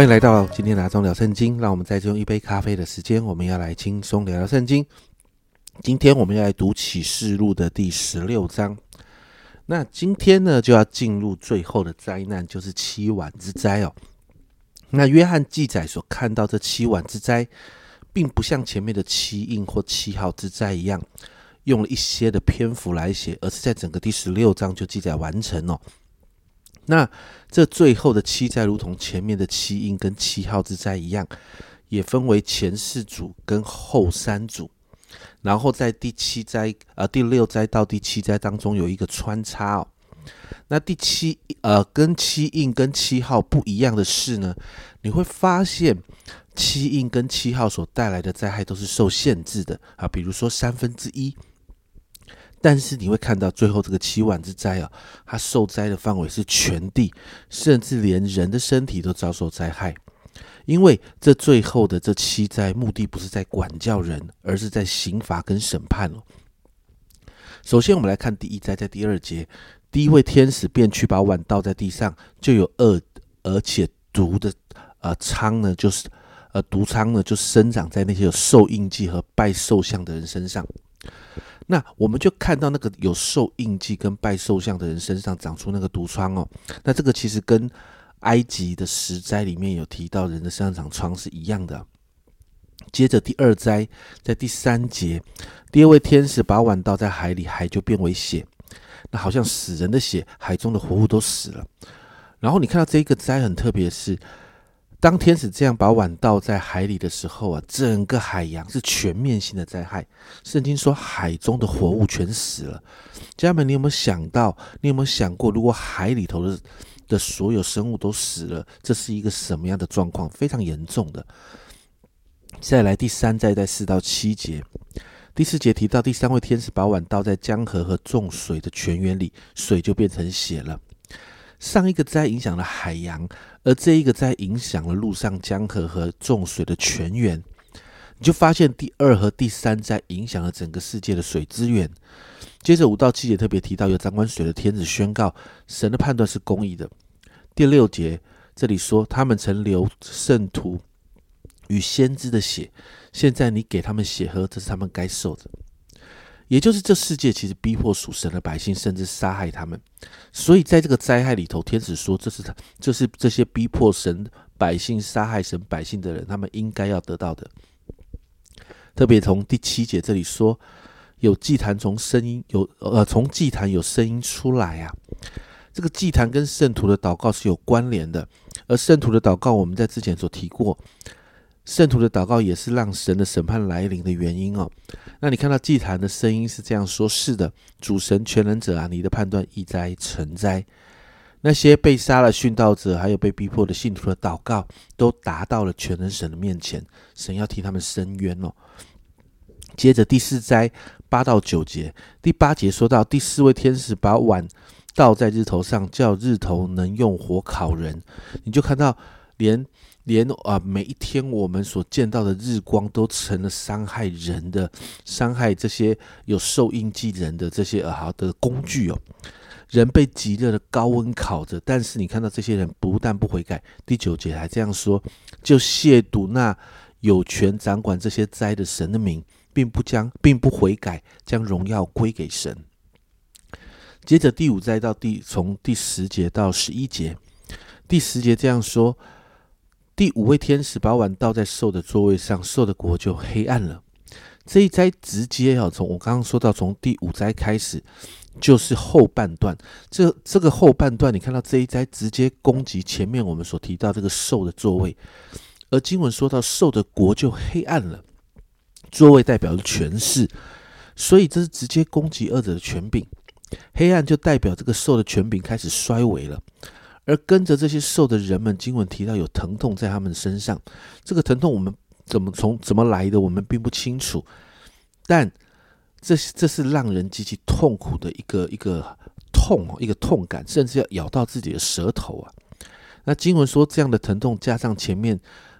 欢迎来到今天拿中聊圣经。让我们在这用一杯咖啡的时间，我们要来轻松聊聊圣经。今天我们要来读启示录的第十六章。那今天呢，就要进入最后的灾难，就是七碗之灾哦。那约翰记载所看到这七碗之灾，并不像前面的七印或七号之灾一样，用了一些的篇幅来写，而是在整个第十六章就记载完成哦。那这最后的七灾，如同前面的七印跟七号之灾一样，也分为前四组跟后三组。然后在第七灾呃第六灾到第七灾当中有一个穿插哦。那第七呃跟七印跟七号不一样的是呢，你会发现七印跟七号所带来的灾害都是受限制的啊，比如说三分之一。但是你会看到最后这个七碗之灾啊，它受灾的范围是全地，甚至连人的身体都遭受灾害。因为这最后的这七灾，目的不是在管教人，而是在刑罚跟审判哦。首先，我们来看第一灾，在第二节，第一位天使便去把碗倒在地上，就有恶而且毒的呃疮呢，就是呃毒疮呢，就生长在那些有受印记和拜兽像的人身上。那我们就看到那个有受印记跟拜兽像的人身上长出那个毒疮哦。那这个其实跟埃及的十灾里面有提到人的身上长疮是一样的。接着第二灾在第三节，第二位天使把碗倒在海里，海就变为血，那好像死人的血，海中的活物都死了。然后你看到这一个灾很特别是。当天使这样把碗倒在海里的时候啊，整个海洋是全面性的灾害。圣经说海中的活物全死了。家人们，你有没有想到？你有没有想过，如果海里头的的所有生物都死了，这是一个什么样的状况？非常严重的。再来第三灾在四到七节，第四节提到第三位天使把碗倒在江河和众水的泉源里，水就变成血了。上一个灾影响了海洋，而这一个灾影响了陆上江河和众水的泉源。你就发现第二和第三灾影响了整个世界的水资源。接着五到七节特别提到，有掌管水的天子宣告，神的判断是公义的。第六节这里说，他们曾流圣徒与先知的血，现在你给他们血喝，这是他们该受的。也就是这世界其实逼迫属神的百姓，甚至杀害他们。所以在这个灾害里头，天使说：“这是他，这是这些逼迫神百姓、杀害神百姓的人，他们应该要得到的。”特别从第七节这里说，有祭坛从声音有呃，从祭坛有声音出来啊。这个祭坛跟圣徒的祷告是有关联的，而圣徒的祷告，我们在之前所提过。圣徒的祷告也是让神的审判来临的原因哦。那你看到祭坛的声音是这样说：是的，主神全能者啊，你的判断易哉成哉。那些被杀了殉道者，还有被逼迫的信徒的祷告，都达到了全能神的面前，神要替他们伸冤哦。接着第四灾八到九节，第八节说到第四位天使把碗倒在日头上，叫日头能用火烤人。你就看到连。连啊，每一天我们所见到的日光都成了伤害人的、伤害这些有受印记人的这些好的工具哦。人被极热的高温烤着，但是你看到这些人不但不悔改，第九节还这样说：就亵渎那有权掌管这些灾的神的名，并不将并不悔改，将荣耀归给神。接着第五灾到第从第十节到十一节，第十节这样说。第五位天使把碗倒在兽的座位上，兽的国就黑暗了。这一灾直接要从我刚刚说到，从第五灾开始就是后半段。这这个后半段，你看到这一灾直接攻击前面我们所提到这个兽的座位，而经文说到兽的国就黑暗了，座位代表着权势，所以这是直接攻击二者的权柄。黑暗就代表这个兽的权柄开始衰微了。而跟着这些受的人们，经文提到有疼痛在他们身上。这个疼痛我们怎么从怎么来的，我们并不清楚。但这这是让人极其痛苦的一个一个痛，一个痛感，甚至要咬到自己的舌头啊。那经文说，这样的疼痛加上前面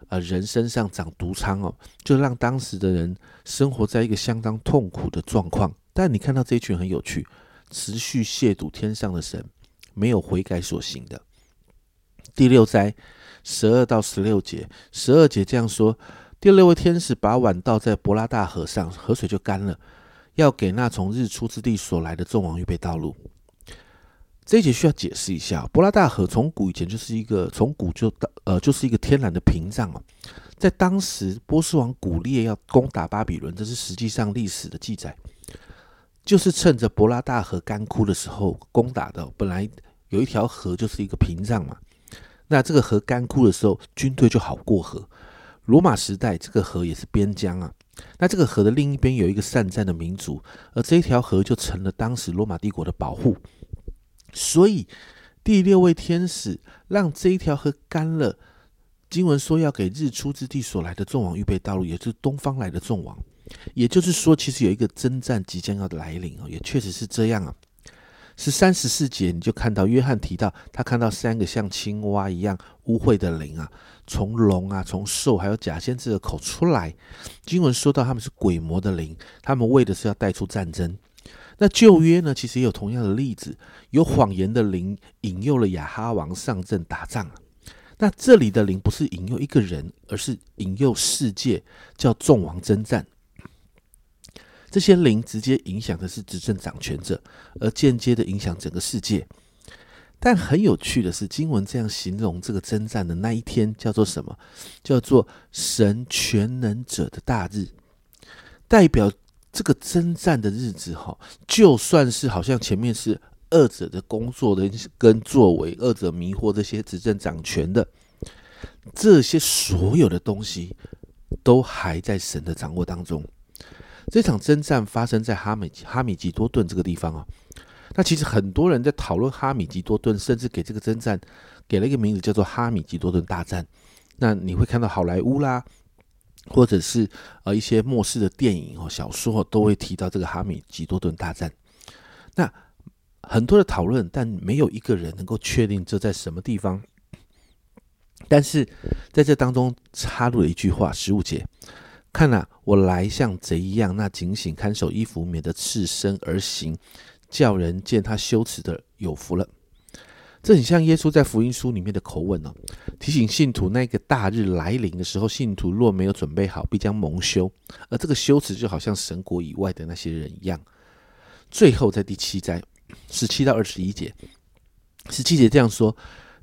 呃人身上长毒疮哦，就让当时的人生活在一个相当痛苦的状况。但你看到这一群很有趣，持续亵渎天上的神，没有悔改所行的。第六灾十二到十六节。十二节这样说：第六位天使把碗倒在伯拉大河上，河水就干了，要给那从日出之地所来的众王预备道路。这一节需要解释一下，伯拉大河从古以前就是一个从古就到呃就是一个天然的屏障啊。在当时波斯王古列要攻打巴比伦，这是实际上历史的记载，就是趁着伯拉大河干枯的时候攻打的。本来有一条河就是一个屏障嘛，那这个河干枯的时候，军队就好过河。罗马时代这个河也是边疆啊，那这个河的另一边有一个善战的民族，而这一条河就成了当时罗马帝国的保护。所以，第六位天使让这一条河干了。经文说要给日出之地所来的众王预备道路，也就是东方来的众王。也就是说，其实有一个征战即将要来临哦，也确实是这样啊。是三十四节，你就看到约翰提到他看到三个像青蛙一样污秽的灵啊，从龙啊、从兽还有假先知的口出来。经文说到他们是鬼魔的灵，他们为的是要带出战争。那旧约呢，其实也有同样的例子，有谎言的灵引诱了亚哈王上阵打仗。那这里的灵不是引诱一个人，而是引诱世界，叫众王征战。这些灵直接影响的是执政掌权者，而间接的影响整个世界。但很有趣的是，经文这样形容这个征战的那一天叫做什么？叫做神全能者的大日，代表。这个征战的日子，哈，就算是好像前面是二者的工作的跟作为，二者迷惑这些执政掌权的，这些所有的东西都还在神的掌握当中。这场征战发生在哈米哈米吉多顿这个地方啊。那其实很多人在讨论哈米吉多顿，甚至给这个征战给了一个名字叫做哈米吉多顿大战。那你会看到好莱坞啦。或者是呃一些末世的电影哦小说都会提到这个哈米吉多顿大战，那很多的讨论，但没有一个人能够确定这在什么地方。但是在这当中插入了一句话：十五节，看啊，我来像贼一样，那警醒看守衣服，免得赤身而行，叫人见他羞耻的有福了。这很像耶稣在福音书里面的口吻哦，提醒信徒那个大日来临的时候，信徒若没有准备好，必将蒙羞。而这个羞耻就好像神国以外的那些人一样。最后在第七章十七到二十一节，十七节这样说：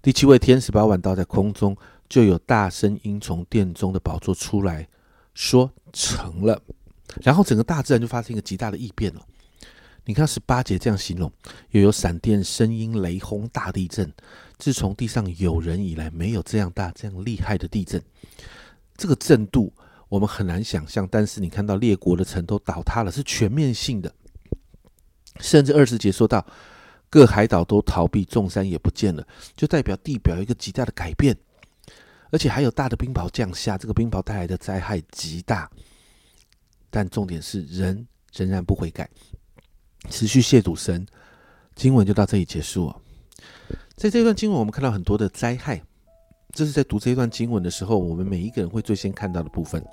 第七位天使把碗倒在空中，就有大声音从殿中的宝座出来说：“成了。”然后整个大自然就发生一个极大的异变了。你看十八节这样形容，又有闪电、声音、雷轰、大地震。自从地上有人以来，没有这样大、这样厉害的地震。这个震度我们很难想象，但是你看到列国的城都倒塌了，是全面性的。甚至二十节说到，各海岛都逃避，众山也不见了，就代表地表一个极大的改变，而且还有大的冰雹降下，这个冰雹带来的灾害极大。但重点是，人仍然不悔改。持续亵渎神，经文就到这里结束了。在这段经文，我们看到很多的灾害，这是在读这一段经文的时候，我们每一个人会最先看到的部分。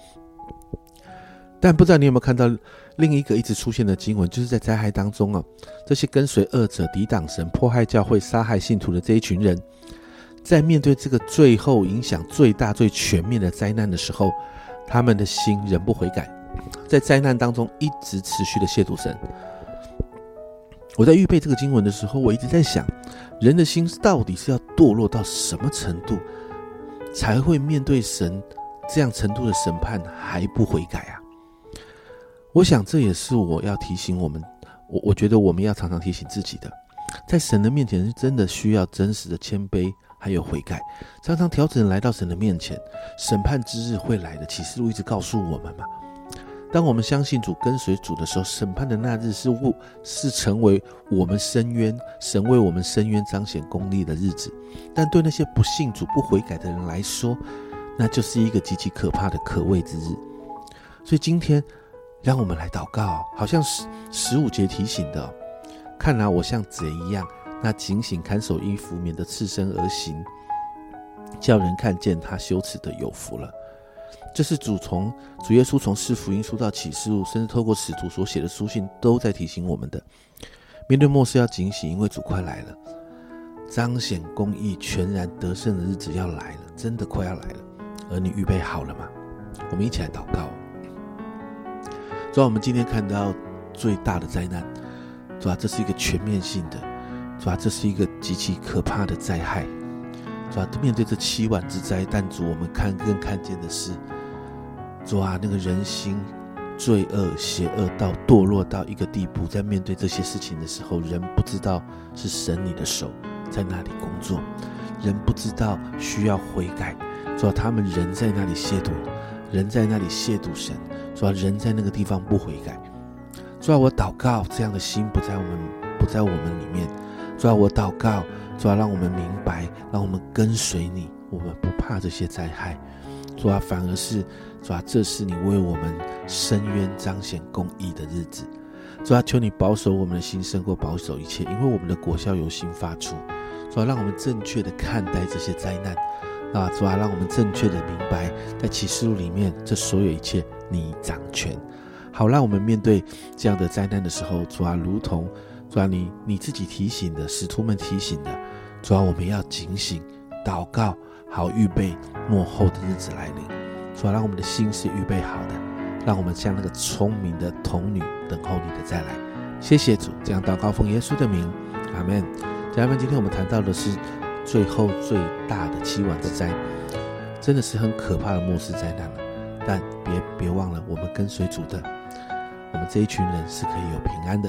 但不知道你有没有看到另一个一直出现的经文，就是在灾害当中啊，这些跟随恶者、抵挡神、迫害教会、杀害信徒的这一群人，在面对这个最后影响最大、最全面的灾难的时候，他们的心仍不悔改，在灾难当中一直持续的亵渎神。我在预备这个经文的时候，我一直在想，人的心到底是要堕落到什么程度，才会面对神这样程度的审判还不悔改啊？我想这也是我要提醒我们，我我觉得我们要常常提醒自己的，在神的面前是真的需要真实的谦卑，还有悔改，常常调整来到神的面前，审判之日会来的。启示录一直告诉我们嘛。当我们相信主、跟随主的时候，审判的那日是物是成为我们深渊神为我们深渊彰显公义的日子。但对那些不信主、不悔改的人来说，那就是一个极其可怕的可畏之日。所以今天，让我们来祷告，好像十十五节提醒的：看来我像贼一样，那警醒看守衣服，免得赤身而行，叫人看见他羞耻的有福了。这是主从主耶稣从四福音书到启示录，甚至透过使徒所写的书信，都在提醒我们的：面对末世要警醒，因为主快来了，彰显公义、全然得胜的日子要来了。真的快要来了，而你预备好了吗？我们一起来祷告。主啊，我们今天看到最大的灾难，主啊，这是一个全面性的，主啊，这是一个极其可怕的灾害，主啊，面对这七万之灾，但主我们看更看见的是，主啊，那个人心罪恶、邪恶到堕落到一个地步，在面对这些事情的时候，人不知道是神你的手在那里工作，人不知道需要悔改，主啊，他们人在那里亵渎，人在那里亵渎神。主要人在那个地方不悔改，主要我祷告这样的心不在我们不在我们里面，主要我祷告，主要让我们明白，让我们跟随你，我们不怕这些灾害，主要反而是主要这是你为我们伸冤彰显公义的日子，主要求你保守我们的心胜过保守一切，因为我们的国效由心发出，主要让我们正确的看待这些灾难。啊，主啊，让我们正确的明白，在启示录里面，这所有一切你掌权。好，让我们面对这样的灾难的时候，主啊，如同主啊，你你自己提醒的，使徒们提醒的，主啊，我们要警醒、祷告，好预备幕后的日子来临。主啊，让我们的心是预备好的，让我们像那个聪明的童女等候你的再来。谢谢主，这样祷告奉耶稣的名，阿门。家人们，今天我们谈到的是。最后最大的七晚之灾，真的是很可怕的末世灾难了。但别别忘了，我们跟随主的，我们这一群人是可以有平安的。